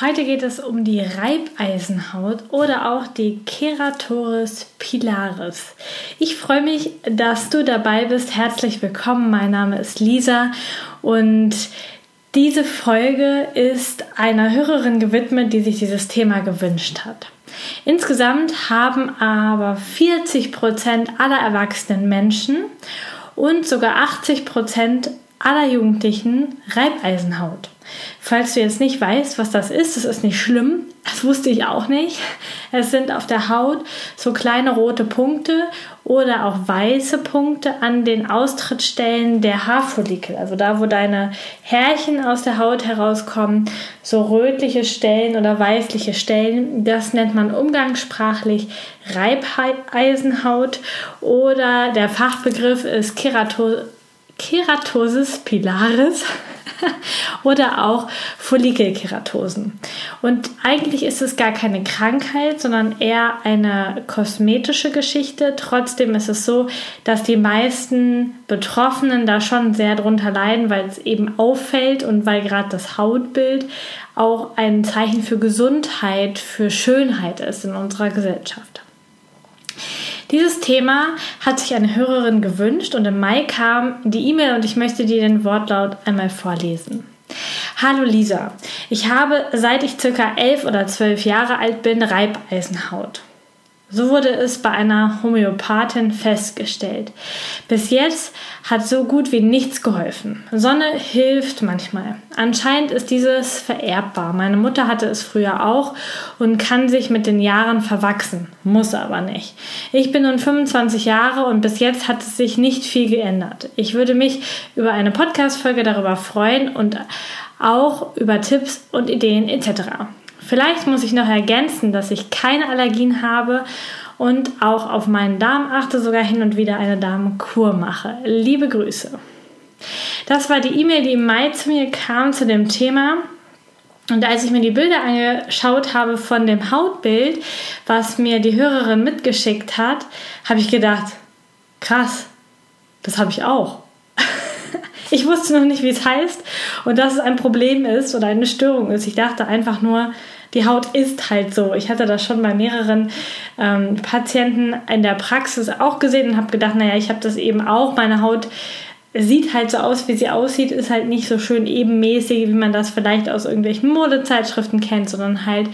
Heute geht es um die Reibeisenhaut oder auch die Keratoris pilaris. Ich freue mich, dass du dabei bist. Herzlich willkommen. Mein Name ist Lisa und diese Folge ist einer Hörerin gewidmet, die sich dieses Thema gewünscht hat. Insgesamt haben aber 40 Prozent aller erwachsenen Menschen und sogar 80 Prozent aller Jugendlichen Reibeisenhaut. Falls du jetzt nicht weißt, was das ist, das ist nicht schlimm. Das wusste ich auch nicht. Es sind auf der Haut so kleine rote Punkte oder auch weiße Punkte an den Austrittsstellen der Haarfollikel. Also da, wo deine Härchen aus der Haut herauskommen, so rötliche Stellen oder weißliche Stellen. Das nennt man umgangssprachlich Reibeisenhaut oder der Fachbegriff ist Kerato Keratosis pilaris oder auch Follikelkeratosen. Und eigentlich ist es gar keine Krankheit, sondern eher eine kosmetische Geschichte. Trotzdem ist es so, dass die meisten Betroffenen da schon sehr drunter leiden, weil es eben auffällt und weil gerade das Hautbild auch ein Zeichen für Gesundheit, für Schönheit ist in unserer Gesellschaft. Dieses Thema hat sich eine Hörerin gewünscht und im Mai kam die E-Mail und ich möchte dir den Wortlaut einmal vorlesen. Hallo Lisa, ich habe seit ich circa elf oder zwölf Jahre alt bin Reibeisenhaut. So wurde es bei einer Homöopathin festgestellt. Bis jetzt hat so gut wie nichts geholfen. Sonne hilft manchmal. Anscheinend ist dieses vererbbar. Meine Mutter hatte es früher auch und kann sich mit den Jahren verwachsen, muss aber nicht. Ich bin nun 25 Jahre und bis jetzt hat es sich nicht viel geändert. Ich würde mich über eine Podcast-Folge darüber freuen und auch über Tipps und Ideen etc. Vielleicht muss ich noch ergänzen, dass ich keine Allergien habe und auch auf meinen Darm achte, sogar hin und wieder eine Darmkur mache. Liebe Grüße. Das war die E-Mail, die im Mai zu mir kam zu dem Thema. Und als ich mir die Bilder angeschaut habe von dem Hautbild, was mir die Hörerin mitgeschickt hat, habe ich gedacht, krass, das habe ich auch. ich wusste noch nicht, wie es heißt und dass es ein Problem ist oder eine Störung ist. Ich dachte einfach nur, die Haut ist halt so. Ich hatte das schon bei mehreren ähm, Patienten in der Praxis auch gesehen und habe gedacht, naja, ich habe das eben auch. Meine Haut sieht halt so aus, wie sie aussieht, ist halt nicht so schön ebenmäßig, wie man das vielleicht aus irgendwelchen Modezeitschriften kennt, sondern halt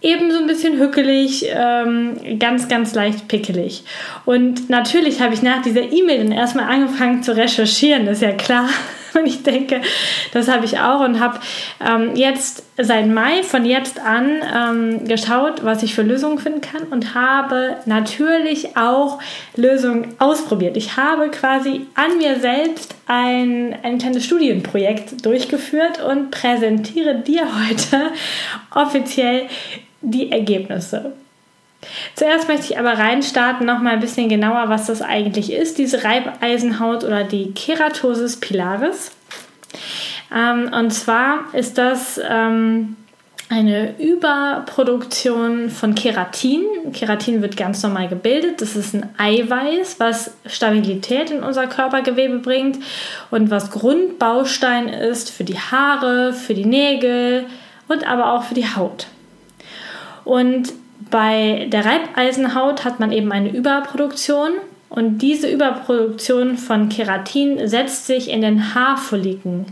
eben so ein bisschen hückelig, ähm, ganz, ganz leicht pickelig. Und natürlich habe ich nach dieser E-Mail dann erstmal angefangen zu recherchieren, ist ja klar. Und ich denke, das habe ich auch und habe ähm, jetzt seit Mai von jetzt an ähm, geschaut, was ich für Lösungen finden kann und habe natürlich auch Lösungen ausprobiert. Ich habe quasi an mir selbst ein, ein kleines Studienprojekt durchgeführt und präsentiere dir heute offiziell die Ergebnisse. Zuerst möchte ich aber reinstarten, noch mal ein bisschen genauer, was das eigentlich ist, diese Reibeisenhaut oder die Keratosis pilaris. Ähm, und zwar ist das ähm, eine Überproduktion von Keratin. Keratin wird ganz normal gebildet. Das ist ein Eiweiß, was Stabilität in unser Körpergewebe bringt und was Grundbaustein ist für die Haare, für die Nägel und aber auch für die Haut. Und bei der Reibeisenhaut hat man eben eine Überproduktion und diese Überproduktion von Keratin setzt sich in den Haarfolliken,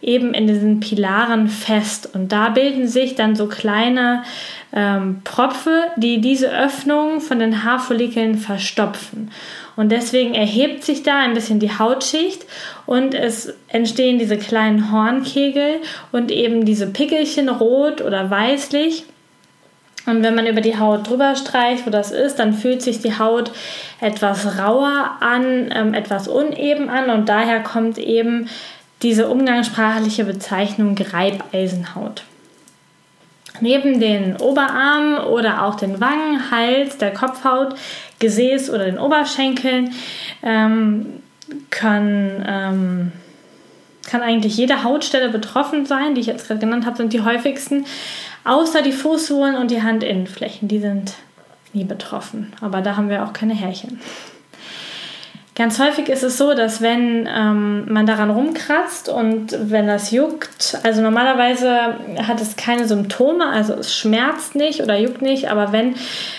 eben in diesen Pilaren fest. Und da bilden sich dann so kleine ähm, Propfe, die diese Öffnung von den Haarfollikeln verstopfen. Und deswegen erhebt sich da ein bisschen die Hautschicht und es entstehen diese kleinen Hornkegel und eben diese Pickelchen rot oder weißlich. Und wenn man über die Haut drüber streicht, wo das ist, dann fühlt sich die Haut etwas rauer an, ähm, etwas uneben an und daher kommt eben diese umgangssprachliche Bezeichnung Reibeisenhaut. Neben den Oberarmen oder auch den Wangen, Hals, der Kopfhaut, Gesäß oder den Oberschenkeln ähm, kann, ähm, kann eigentlich jede Hautstelle betroffen sein. Die ich jetzt gerade genannt habe, sind die häufigsten. Außer die Fußsohlen und die Handinnenflächen, die sind nie betroffen. Aber da haben wir auch keine Härchen. Ganz häufig ist es so, dass wenn ähm, man daran rumkratzt und wenn das juckt, also normalerweise hat es keine Symptome, also es schmerzt nicht oder juckt nicht, aber wenn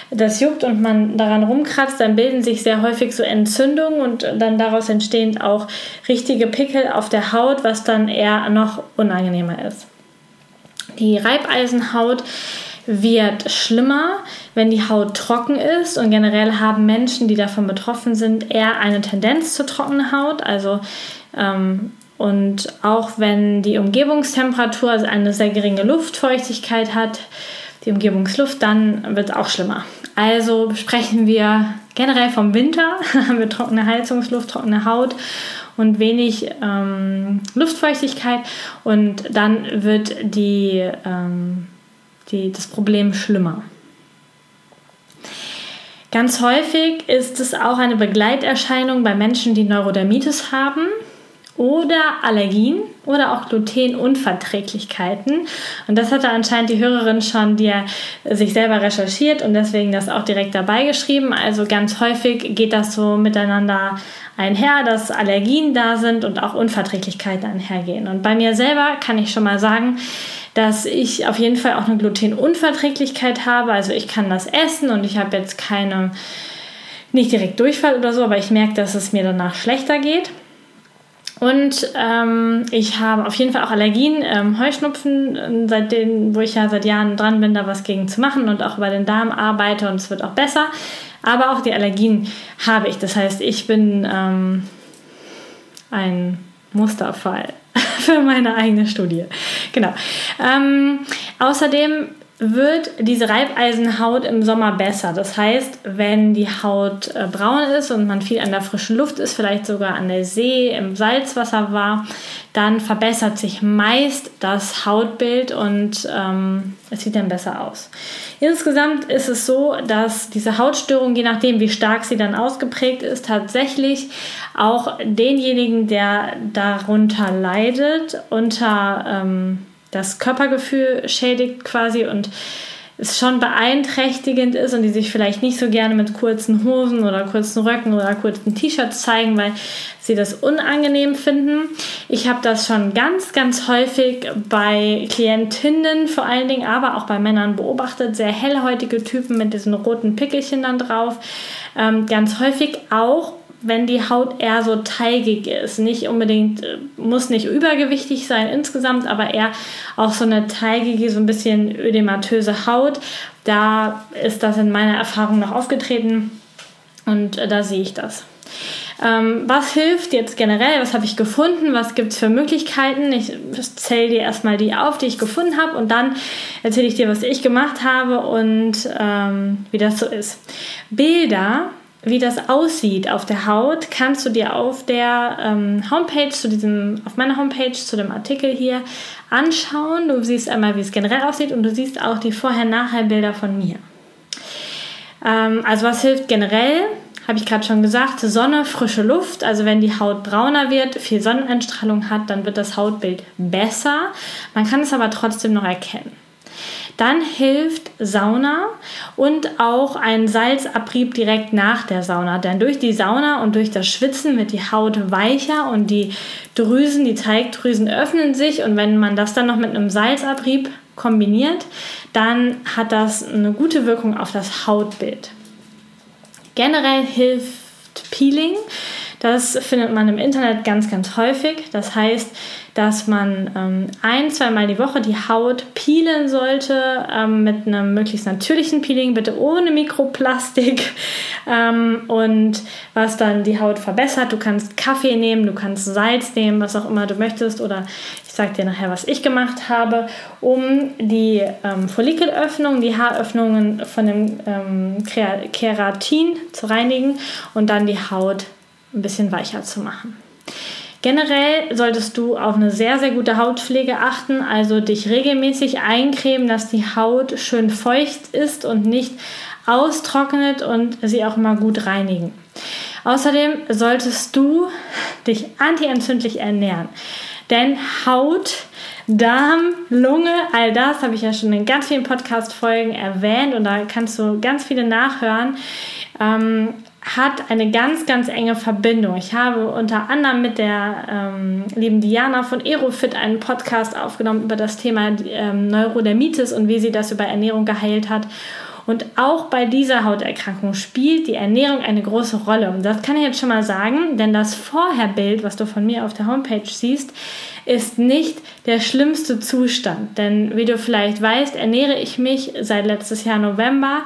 das juckt und man daran rumkratzt, dann bilden sich sehr häufig so Entzündungen und dann daraus entstehen auch richtige Pickel auf der Haut, was dann eher noch unangenehmer ist. Die Reibeisenhaut wird schlimmer, wenn die Haut trocken ist und generell haben Menschen, die davon betroffen sind, eher eine Tendenz zur trockenen Haut. Also ähm, und auch wenn die Umgebungstemperatur also eine sehr geringe Luftfeuchtigkeit hat, die Umgebungsluft, dann wird es auch schlimmer. Also sprechen wir generell vom Winter, haben wir trockene Heizungsluft, trockene Haut und wenig ähm, Luftfeuchtigkeit und dann wird die ähm, die, das Problem schlimmer. Ganz häufig ist es auch eine Begleiterscheinung bei Menschen, die Neurodermitis haben oder Allergien oder auch Glutenunverträglichkeiten. Und das hatte anscheinend die Hörerin schon, die ja sich selber recherchiert und deswegen das auch direkt dabei geschrieben. Also ganz häufig geht das so miteinander einher, dass Allergien da sind und auch Unverträglichkeiten einhergehen. Und bei mir selber kann ich schon mal sagen, dass ich auf jeden Fall auch eine Glutenunverträglichkeit habe. Also ich kann das essen und ich habe jetzt keine, nicht direkt Durchfall oder so, aber ich merke, dass es mir danach schlechter geht. Und ähm, ich habe auf jeden Fall auch Allergien, ähm, Heuschnupfen, äh, seitdem, wo ich ja seit Jahren dran bin, da was gegen zu machen und auch bei den Darm arbeite und es wird auch besser. Aber auch die Allergien habe ich. Das heißt, ich bin ähm, ein Musterfall für meine eigene Studie. Genau. Ähm, außerdem wird diese Reibeisenhaut im Sommer besser. Das heißt, wenn die Haut äh, braun ist und man viel an der frischen Luft ist, vielleicht sogar an der See, im Salzwasser war, dann verbessert sich meist das Hautbild und ähm, es sieht dann besser aus. Insgesamt ist es so, dass diese Hautstörung, je nachdem wie stark sie dann ausgeprägt ist, tatsächlich auch denjenigen, der darunter leidet, unter ähm, das Körpergefühl schädigt quasi und es schon beeinträchtigend ist und die sich vielleicht nicht so gerne mit kurzen Hosen oder kurzen Röcken oder kurzen T-Shirts zeigen, weil sie das unangenehm finden. Ich habe das schon ganz, ganz häufig bei Klientinnen vor allen Dingen, aber auch bei Männern beobachtet. Sehr hellhäutige Typen mit diesen roten Pickelchen dann drauf. Ähm, ganz häufig auch wenn die Haut eher so teigig ist. Nicht unbedingt, äh, muss nicht übergewichtig sein insgesamt, aber eher auch so eine teigige, so ein bisschen ödematöse Haut. Da ist das in meiner Erfahrung noch aufgetreten und äh, da sehe ich das. Ähm, was hilft jetzt generell? Was habe ich gefunden? Was gibt es für Möglichkeiten? Ich zähle dir erstmal die auf, die ich gefunden habe und dann erzähle ich dir, was ich gemacht habe und ähm, wie das so ist. Bilder wie das aussieht auf der Haut, kannst du dir auf der ähm, Homepage, zu diesem, auf meiner Homepage, zu dem Artikel hier anschauen. Du siehst einmal, wie es generell aussieht und du siehst auch die Vorher-Nachher-Bilder von mir. Ähm, also was hilft generell? Habe ich gerade schon gesagt, Sonne, frische Luft. Also wenn die Haut brauner wird, viel Sonneneinstrahlung hat, dann wird das Hautbild besser. Man kann es aber trotzdem noch erkennen. Dann hilft Sauna und auch ein Salzabrieb direkt nach der Sauna. Denn durch die Sauna und durch das Schwitzen wird die Haut weicher und die Drüsen, die Teigdrüsen öffnen sich. Und wenn man das dann noch mit einem Salzabrieb kombiniert, dann hat das eine gute Wirkung auf das Hautbild. Generell hilft Peeling. Das findet man im Internet ganz, ganz häufig. Das heißt, dass man ähm, ein, zweimal die Woche die Haut peelen sollte ähm, mit einem möglichst natürlichen Peeling, bitte ohne Mikroplastik ähm, und was dann die Haut verbessert. Du kannst Kaffee nehmen, du kannst Salz nehmen, was auch immer du möchtest oder ich sage dir nachher, was ich gemacht habe, um die ähm, Follikelöffnung, die Haaröffnungen von dem ähm, Keratin zu reinigen und dann die Haut ein bisschen weicher zu machen. Generell solltest du auf eine sehr, sehr gute Hautpflege achten, also dich regelmäßig eincremen, dass die Haut schön feucht ist und nicht austrocknet und sie auch mal gut reinigen. Außerdem solltest du dich antientzündlich ernähren, denn Haut Darm, Lunge, all das habe ich ja schon in ganz vielen Podcast-Folgen erwähnt und da kannst du ganz viele nachhören. Ähm, hat eine ganz, ganz enge Verbindung. Ich habe unter anderem mit der ähm, lieben Diana von Aerofit einen Podcast aufgenommen über das Thema ähm, Neurodermitis und wie sie das über Ernährung geheilt hat. Und auch bei dieser Hauterkrankung spielt die Ernährung eine große Rolle. Und das kann ich jetzt schon mal sagen, denn das Vorherbild, was du von mir auf der Homepage siehst, ist nicht der schlimmste Zustand. Denn wie du vielleicht weißt, ernähre ich mich seit letztes Jahr November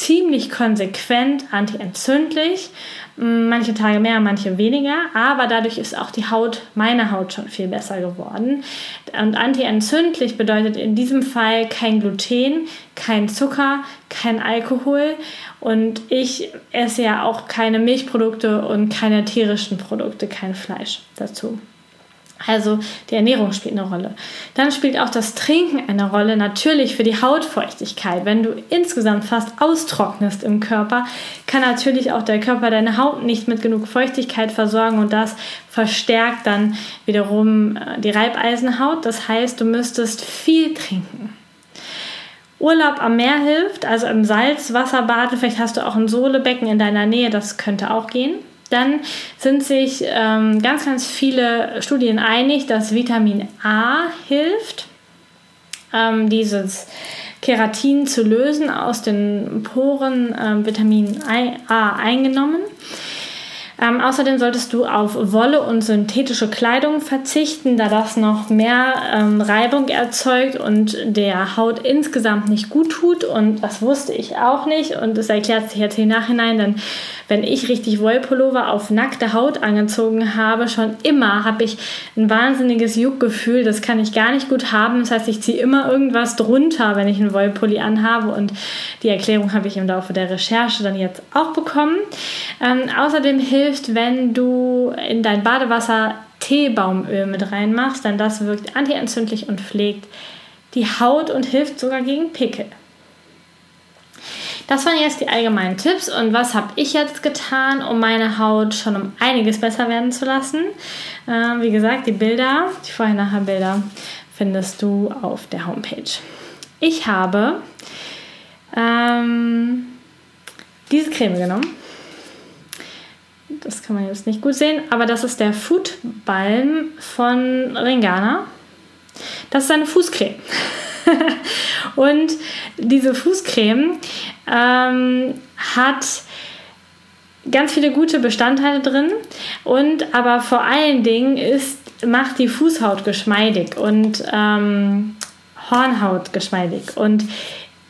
ziemlich konsequent antientzündlich. Manche Tage mehr, manche weniger, aber dadurch ist auch die Haut, meine Haut schon viel besser geworden. Und antientzündlich bedeutet in diesem Fall kein Gluten, kein Zucker, kein Alkohol und ich esse ja auch keine Milchprodukte und keine tierischen Produkte, kein Fleisch dazu. Also die Ernährung spielt eine Rolle. Dann spielt auch das Trinken eine Rolle, natürlich für die Hautfeuchtigkeit. Wenn du insgesamt fast austrocknest im Körper, kann natürlich auch der Körper deine Haut nicht mit genug Feuchtigkeit versorgen und das verstärkt dann wiederum äh, die Reibeisenhaut. Das heißt, du müsstest viel trinken. Urlaub am Meer hilft, also im Salzwasserbad. Vielleicht hast du auch ein Sohlebecken in deiner Nähe, das könnte auch gehen. Dann sind sich ähm, ganz, ganz viele Studien einig, dass Vitamin A hilft, ähm, dieses Keratin zu lösen aus den Poren äh, Vitamin A eingenommen. Ähm, außerdem solltest du auf Wolle und synthetische Kleidung verzichten, da das noch mehr ähm, Reibung erzeugt und der Haut insgesamt nicht gut tut. Und das wusste ich auch nicht und das erklärt sich jetzt im Nachhinein, denn wenn ich richtig Wollpullover auf nackte Haut angezogen habe, schon immer habe ich ein wahnsinniges Juckgefühl. Das kann ich gar nicht gut haben. Das heißt, ich ziehe immer irgendwas drunter, wenn ich einen Wollpulli anhabe. Und die Erklärung habe ich im Laufe der Recherche dann jetzt auch bekommen. Ähm, außerdem hilft, wenn du in dein Badewasser Teebaumöl mit reinmachst, denn das wirkt antientzündlich und pflegt die Haut und hilft sogar gegen Pickel. Das waren jetzt die allgemeinen Tipps und was habe ich jetzt getan, um meine Haut schon um einiges besser werden zu lassen. Äh, wie gesagt, die Bilder, die Vorher-Nachher-Bilder findest du auf der Homepage. Ich habe ähm, diese Creme genommen. Das kann man jetzt nicht gut sehen, aber das ist der Food Balm von Ringana. Das ist eine Fußcreme. und diese Fußcreme ähm, hat ganz viele gute Bestandteile drin und aber vor allen Dingen ist, macht die Fußhaut geschmeidig und ähm, Hornhaut geschmeidig. Und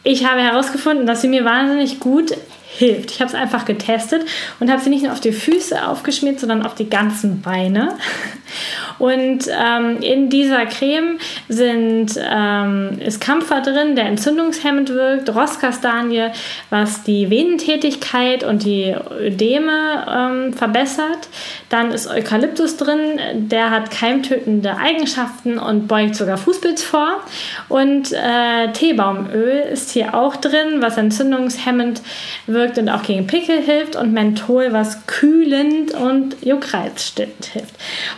ich habe herausgefunden, dass sie mir wahnsinnig gut hilft. Ich habe es einfach getestet und habe sie nicht nur auf die Füße aufgeschmiert, sondern auf die ganzen Beine. Und ähm, in dieser Creme sind, ähm, ist Kampfer drin, der entzündungshemmend wirkt, Rosskastanie, was die Venentätigkeit und die Ödeme ähm, verbessert. Dann ist Eukalyptus drin, der hat keimtötende Eigenschaften und beugt sogar Fußpilz vor. Und äh, Teebaumöl ist hier auch drin, was entzündungshemmend wirkt und auch gegen Pickel hilft. Und Menthol, was kühlend und juckreizstillend hilft.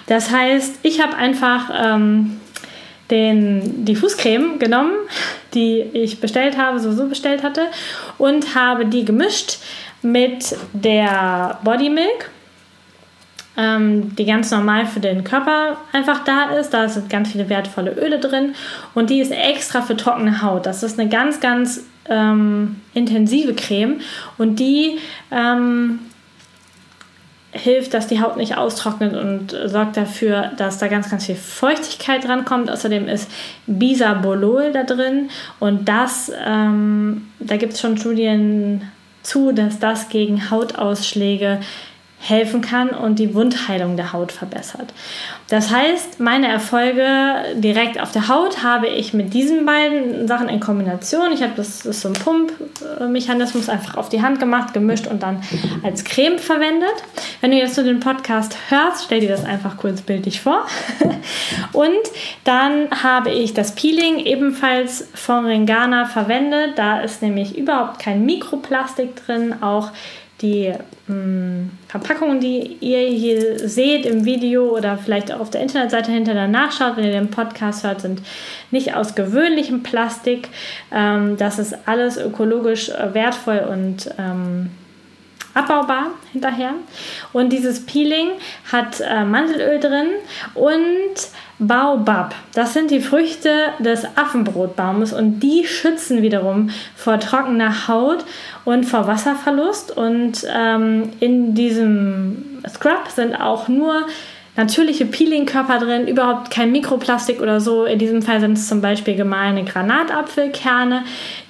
Das heißt, heißt, ich habe einfach ähm, den, die Fußcreme genommen, die ich bestellt habe, sowieso bestellt hatte, und habe die gemischt mit der Body Milk, ähm, die ganz normal für den Körper einfach da ist. Da sind ganz viele wertvolle Öle drin und die ist extra für trockene Haut. Das ist eine ganz, ganz ähm, intensive Creme und die ähm, hilft, dass die Haut nicht austrocknet und sorgt dafür, dass da ganz, ganz viel Feuchtigkeit dran kommt. Außerdem ist Bisabolol da drin und das, ähm, da gibt es schon Studien zu, dass das gegen Hautausschläge helfen kann und die Wundheilung der Haut verbessert. Das heißt, meine Erfolge direkt auf der Haut habe ich mit diesen beiden Sachen in Kombination. Ich habe das, das so ein Pumpmechanismus einfach auf die Hand gemacht, gemischt und dann als Creme verwendet. Wenn du jetzt nur den Podcast hörst, stell dir das einfach kurz bildlich vor. und dann habe ich das Peeling ebenfalls von Ringana verwendet. Da ist nämlich überhaupt kein Mikroplastik drin, auch die mh, hm, Verpackungen, die ihr hier seht im Video oder vielleicht auch auf der Internetseite hinterher nachschaut, wenn ihr den Podcast hört, sind nicht aus gewöhnlichem Plastik. Ähm, das ist alles ökologisch äh, wertvoll und ähm, abbaubar hinterher. Und dieses Peeling hat äh, Mandelöl drin und Baobab. Das sind die Früchte des Affenbrotbaumes und die schützen wiederum vor trockener Haut und vor Wasserverlust. Und ähm, in diesem Scrub sind auch nur natürliche Peelingkörper drin, überhaupt kein Mikroplastik oder so. In diesem Fall sind es zum Beispiel gemahlene Granatapfelkerne,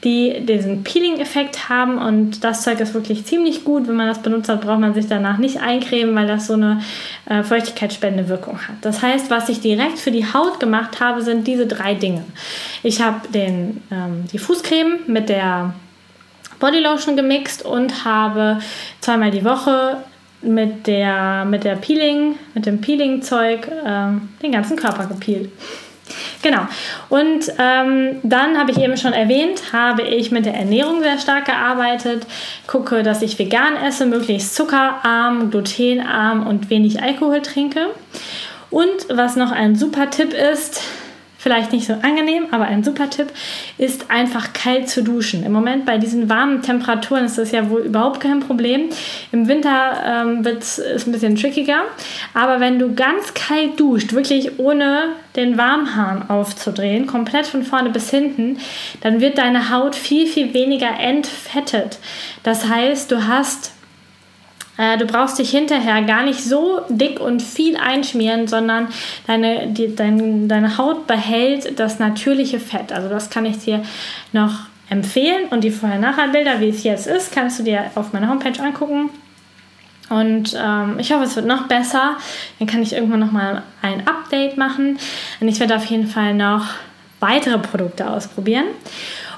die diesen Peeling-Effekt haben und das Zeug ist wirklich ziemlich gut. Wenn man das benutzt hat, braucht man sich danach nicht eincremen, weil das so eine äh, feuchtigkeitsspendende Wirkung hat. Das heißt, was ich direkt für die Haut gemacht habe, sind diese drei Dinge. Ich habe ähm, die Fußcreme mit der Bodylotion gemixt und habe zweimal die Woche mit der, mit der Peeling, mit dem Peeling-Zeug ähm, den ganzen Körper gepeelt. Genau. Und ähm, dann habe ich eben schon erwähnt, habe ich mit der Ernährung sehr stark gearbeitet. Gucke, dass ich vegan esse, möglichst zuckerarm, glutenarm und wenig Alkohol trinke. Und was noch ein super Tipp ist, vielleicht nicht so angenehm, aber ein super Tipp ist einfach kalt zu duschen. Im Moment bei diesen warmen Temperaturen ist das ja wohl überhaupt kein Problem. Im Winter ähm, wird es ein bisschen trickiger, aber wenn du ganz kalt duscht, wirklich ohne den Warmhahn aufzudrehen, komplett von vorne bis hinten, dann wird deine Haut viel, viel weniger entfettet. Das heißt, du hast äh, du brauchst dich hinterher gar nicht so dick und viel einschmieren, sondern deine, die, dein, deine Haut behält das natürliche Fett. Also das kann ich dir noch empfehlen. Und die Vorher-Nachher-Bilder, wie es jetzt ist, kannst du dir auf meiner Homepage angucken. Und ähm, ich hoffe, es wird noch besser. Dann kann ich irgendwann noch mal ein Update machen. Und ich werde auf jeden Fall noch weitere Produkte ausprobieren.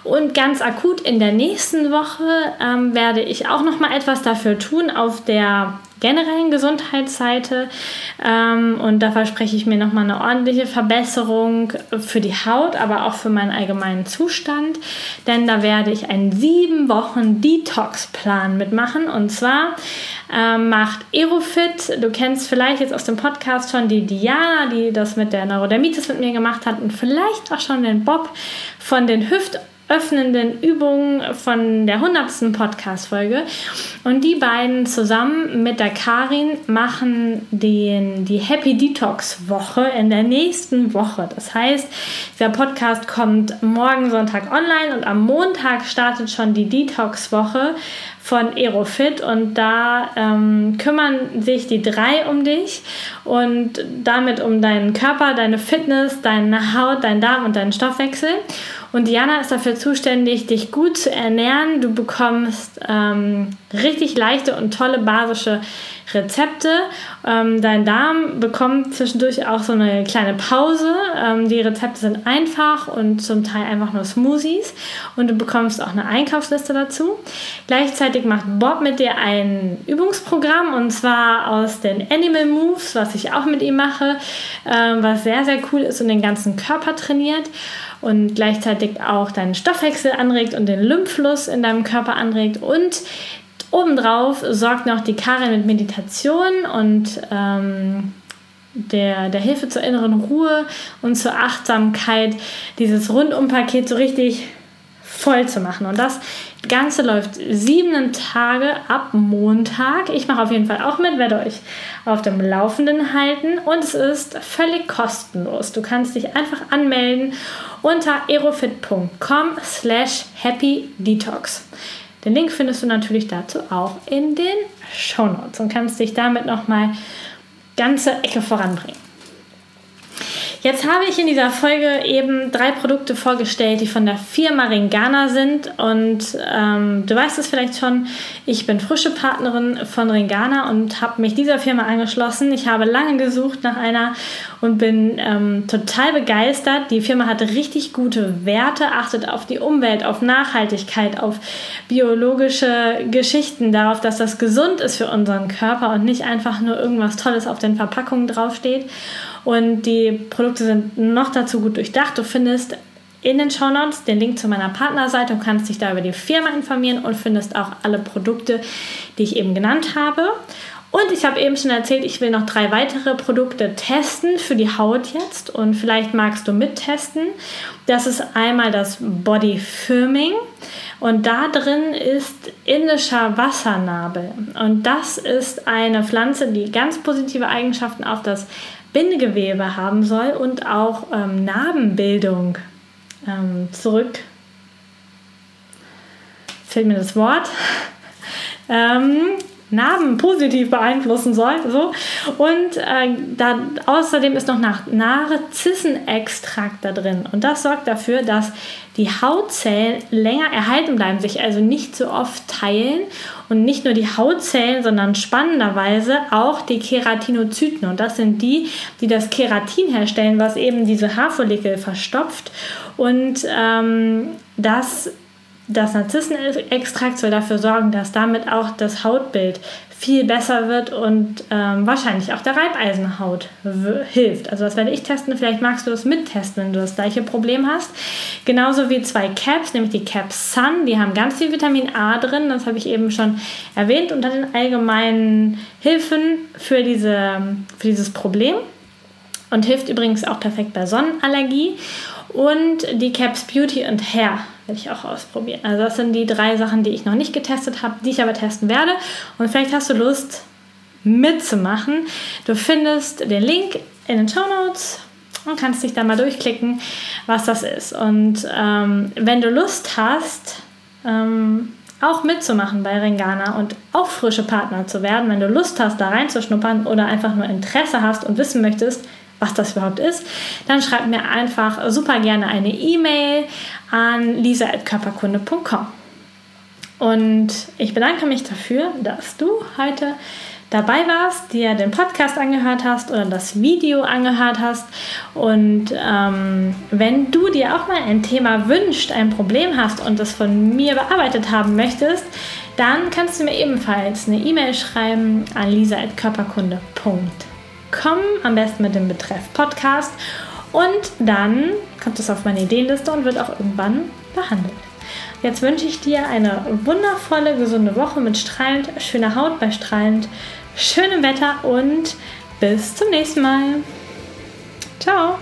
Und ganz akut in der nächsten Woche ähm, werde ich auch noch mal etwas dafür tun auf der generellen Gesundheitsseite. Ähm, und da verspreche ich mir noch mal eine ordentliche Verbesserung für die Haut, aber auch für meinen allgemeinen Zustand. Denn da werde ich einen sieben Wochen Detox-Plan mitmachen. Und zwar ähm, macht Aerofit, du kennst vielleicht jetzt aus dem Podcast schon die Diana, die das mit der Neurodermitis mit mir gemacht hat und vielleicht auch schon den Bob von den Hüft- öffnenden Übungen von der 100. Podcast-Folge. Und die beiden zusammen mit der Karin machen den, die Happy Detox Woche in der nächsten Woche. Das heißt, der Podcast kommt morgen Sonntag online und am Montag startet schon die Detox Woche von Aerofit und da ähm, kümmern sich die drei um dich und damit um deinen Körper, deine Fitness, deine Haut, deinen Darm und deinen Stoffwechsel. Und Diana ist dafür zuständig, dich gut zu ernähren. Du bekommst ähm, richtig leichte und tolle basische Rezepte. Ähm, dein Darm bekommt zwischendurch auch so eine kleine Pause. Ähm, die Rezepte sind einfach und zum Teil einfach nur Smoothies. Und du bekommst auch eine Einkaufsliste dazu. Gleichzeitig macht Bob mit dir ein Übungsprogramm und zwar aus den Animal Moves, was ich auch mit ihm mache, ähm, was sehr, sehr cool ist und den ganzen Körper trainiert und gleichzeitig auch deinen Stoffwechsel anregt und den Lymphfluss in deinem Körper anregt. Und obendrauf sorgt noch die Karin mit Meditation und ähm, der, der Hilfe zur inneren Ruhe und zur Achtsamkeit, dieses Rundumpaket so richtig voll zu machen. Und das Ganze läuft sieben Tage ab Montag. Ich mache auf jeden Fall auch mit, werde euch auf dem Laufenden halten und es ist völlig kostenlos. Du kannst dich einfach anmelden unter aerofit.com slash happydetox. Den Link findest du natürlich dazu auch in den Show Notes und kannst dich damit nochmal ganze Ecke voranbringen. Jetzt habe ich in dieser Folge eben drei Produkte vorgestellt, die von der Firma Ringana sind. Und ähm, du weißt es vielleicht schon, ich bin frische Partnerin von Ringana und habe mich dieser Firma angeschlossen. Ich habe lange gesucht nach einer und bin ähm, total begeistert. Die Firma hat richtig gute Werte, achtet auf die Umwelt, auf Nachhaltigkeit, auf biologische Geschichten, darauf, dass das gesund ist für unseren Körper und nicht einfach nur irgendwas Tolles auf den Verpackungen draufsteht. Und die Produkte sind noch dazu gut durchdacht. Du findest in den Show Notes den Link zu meiner Partnerseite und kannst dich da über die Firma informieren und findest auch alle Produkte, die ich eben genannt habe. Und ich habe eben schon erzählt, ich will noch drei weitere Produkte testen für die Haut jetzt und vielleicht magst du mittesten. Das ist einmal das Body Firming und da drin ist indischer Wassernabel und das ist eine Pflanze, die ganz positive Eigenschaften auf das Bindegewebe haben soll und auch ähm, Narbenbildung ähm, zurück. Jetzt fehlt mir das Wort. ähm, Narben positiv beeinflussen soll. So. Und äh, da, außerdem ist noch Narzissenextrakt da drin. Und das sorgt dafür, dass die Hautzellen länger erhalten bleiben, sich also nicht so oft teilen. Und nicht nur die Hautzellen, sondern spannenderweise auch die Keratinozyten. Und das sind die, die das Keratin herstellen, was eben diese Haarfollikel verstopft. Und ähm, das das Narzissenextrakt soll dafür sorgen, dass damit auch das Hautbild viel besser wird und ähm, wahrscheinlich auch der Reibeisenhaut hilft. Also das werde ich testen. Vielleicht magst du das mittesten, wenn du das gleiche Problem hast. Genauso wie zwei Caps, nämlich die Caps Sun. Die haben ganz viel Vitamin A drin. Das habe ich eben schon erwähnt unter den allgemeinen Hilfen für, diese, für dieses Problem. Und hilft übrigens auch perfekt bei Sonnenallergie. Und die Caps Beauty and Hair werde ich auch ausprobieren. Also das sind die drei Sachen, die ich noch nicht getestet habe, die ich aber testen werde. Und vielleicht hast du Lust mitzumachen. Du findest den Link in den Show Notes und kannst dich da mal durchklicken, was das ist. Und ähm, wenn du Lust hast, ähm, auch mitzumachen bei Ringana und auch frische Partner zu werden, wenn du Lust hast, da reinzuschnuppern oder einfach nur Interesse hast und wissen möchtest, was das überhaupt ist, dann schreib mir einfach super gerne eine E-Mail an lisa.körperkunde.com. Und ich bedanke mich dafür, dass du heute dabei warst, dir den Podcast angehört hast oder das Video angehört hast. Und ähm, wenn du dir auch mal ein Thema wünscht, ein Problem hast und das von mir bearbeitet haben möchtest, dann kannst du mir ebenfalls eine E-Mail schreiben an lisa.körperkunde.com kommen, am besten mit dem Betreff Podcast. Und dann kommt es auf meine Ideenliste und wird auch irgendwann behandelt. Jetzt wünsche ich dir eine wundervolle, gesunde Woche mit strahlend schöner Haut bei strahlend schönem Wetter und bis zum nächsten Mal. Ciao!